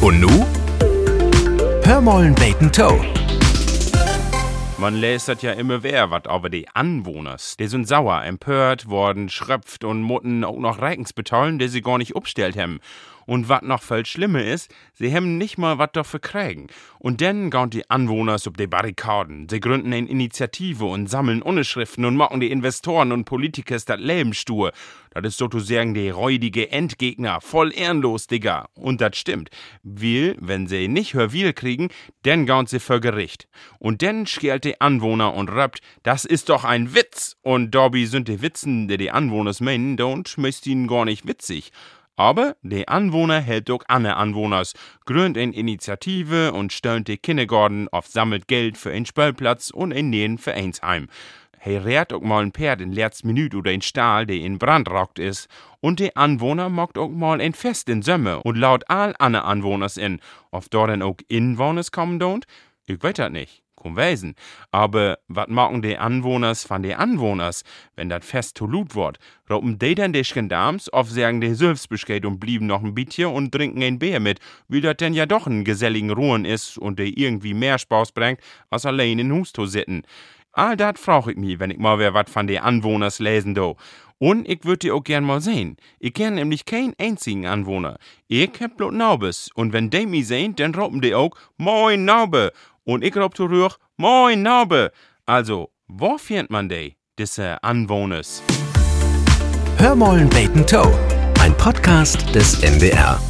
Und nu? Hör mollen beten Toe. Man lästert ja immer wer wat aber die Anwohners. Die sind sauer, empört worden, schröpft und mutten auch noch Reikens betollen, die sie gar nicht upstellt haben. Und wat noch viel schlimmer ist, sie haben nicht mal wat dafür kriegen. Und dann gehen die Anwohners auf die Barrikaden. Sie gründen eine Initiative und sammeln Unterschriften und machen die Investoren und Politikers das Leben stur. Das ist sozusagen die räudige Endgegner, voll ehrenlos, Digga. Und das stimmt. Will, wenn sie nicht Hörwil kriegen, dann gehen sie vor Gericht. Und dann schält die Anwohner und rappt, das ist doch ein Witz. Und dabei sind die Witzen, die die Anwohners meinen, don't, müsst ihnen gar nicht witzig. Aber die Anwohner hält auch andere Anwohners, gründet eine Initiative und stellt die Kindergarten auf, sammelt Geld für einen Spielplatz und ein nähen Vereinsheim. He rät auch mal ein Pferd in letzter Minute oder ein Stahl, der in Brand rockt ist. Und die Anwohner mockt auch mal ein Fest in Sömme und laut all andere Anwohners in. Ob dort dann auch Inwohners kommen don't? Ich weiß das nicht. Wesen. Aber wat machen die Anwohners von die Anwohners, wenn dat Fest zu lut wird? Raupen die dann die Skandams, auf sagen die Selbstbescheid und blieben noch ein Bietje und trinken ein Bier mit, wie dat denn ja doch ein geselligen Ruhen ist und der irgendwie mehr Spaß bringt, als allein in Hus zu sitten. All dat frag ich mich, wenn ich mal wer wat von die Anwohners lesen do. Und ich würde die auch gern mal sehen. Ich kenn nämlich keinen einzigen Anwohner. Ich hab bloß Naubes. Und wenn die mich sehen, dann ropen die auch, Moin Naube. Und ich rob zurück, Moin Naube. Also, wo findet man die, diese Anwohners? Hör mollen beten Toe. Ein Podcast des NDR.